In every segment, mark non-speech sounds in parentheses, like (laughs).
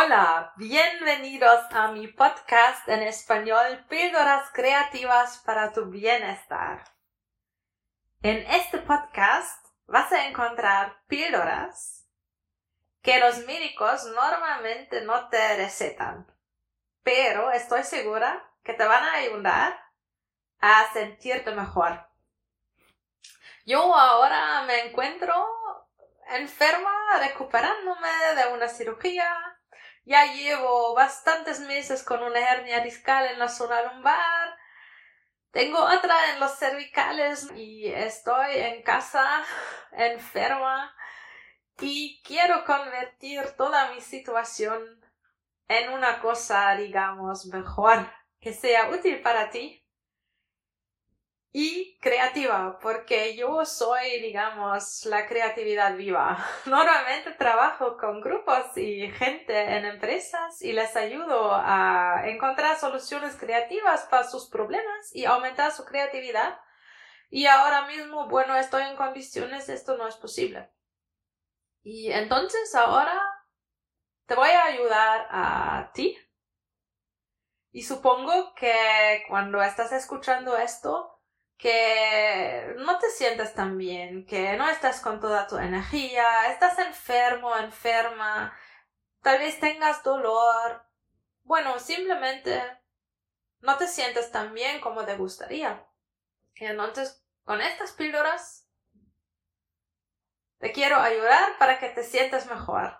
Hola, bienvenidos a mi podcast en español Píldoras Creativas para tu Bienestar. En este podcast vas a encontrar píldoras que los médicos normalmente no te recetan, pero estoy segura que te van a ayudar a sentirte mejor. Yo ahora me encuentro enferma, recuperándome de una cirugía ya llevo bastantes meses con una hernia discal en la zona lumbar. Tengo otra en los cervicales y estoy en casa (laughs) enferma y quiero convertir toda mi situación en una cosa, digamos, mejor, que sea útil para ti y creativa, porque yo soy, digamos, la creatividad viva. (laughs) Normalmente trabajo con grupos y gente en empresas y les ayudo a encontrar soluciones creativas para sus problemas y aumentar su creatividad. Y ahora mismo, bueno, estoy en condiciones, esto no es posible. Y entonces ahora te voy a ayudar a ti. Y supongo que cuando estás escuchando esto, que no te sientes tan bien, que no estás con toda tu energía, estás enfermo, enferma, tal vez tengas dolor. Bueno, simplemente no te sientes tan bien como te gustaría. Y entonces, con estas píldoras, te quiero ayudar para que te sientas mejor.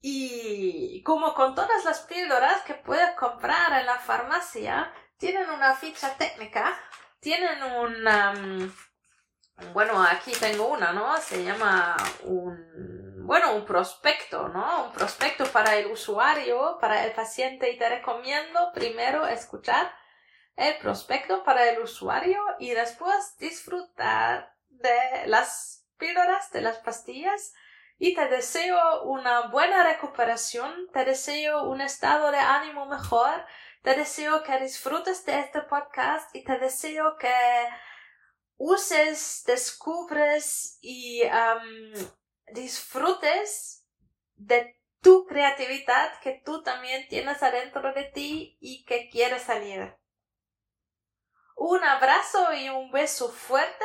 Y como con todas las píldoras que puedes comprar en la farmacia, tienen una ficha técnica, tienen un... bueno, aquí tengo una, ¿no? Se llama un, bueno, un prospecto, ¿no? Un prospecto para el usuario, para el paciente y te recomiendo primero escuchar el prospecto para el usuario y después disfrutar de las píldoras, de las pastillas y te deseo una buena recuperación, te deseo un estado de ánimo mejor, te deseo que disfrutes de este podcast y te deseo que uses, descubres y disfrutes de tu creatividad que tú también tienes adentro de ti y que quieres salir. Un abrazo y un beso fuerte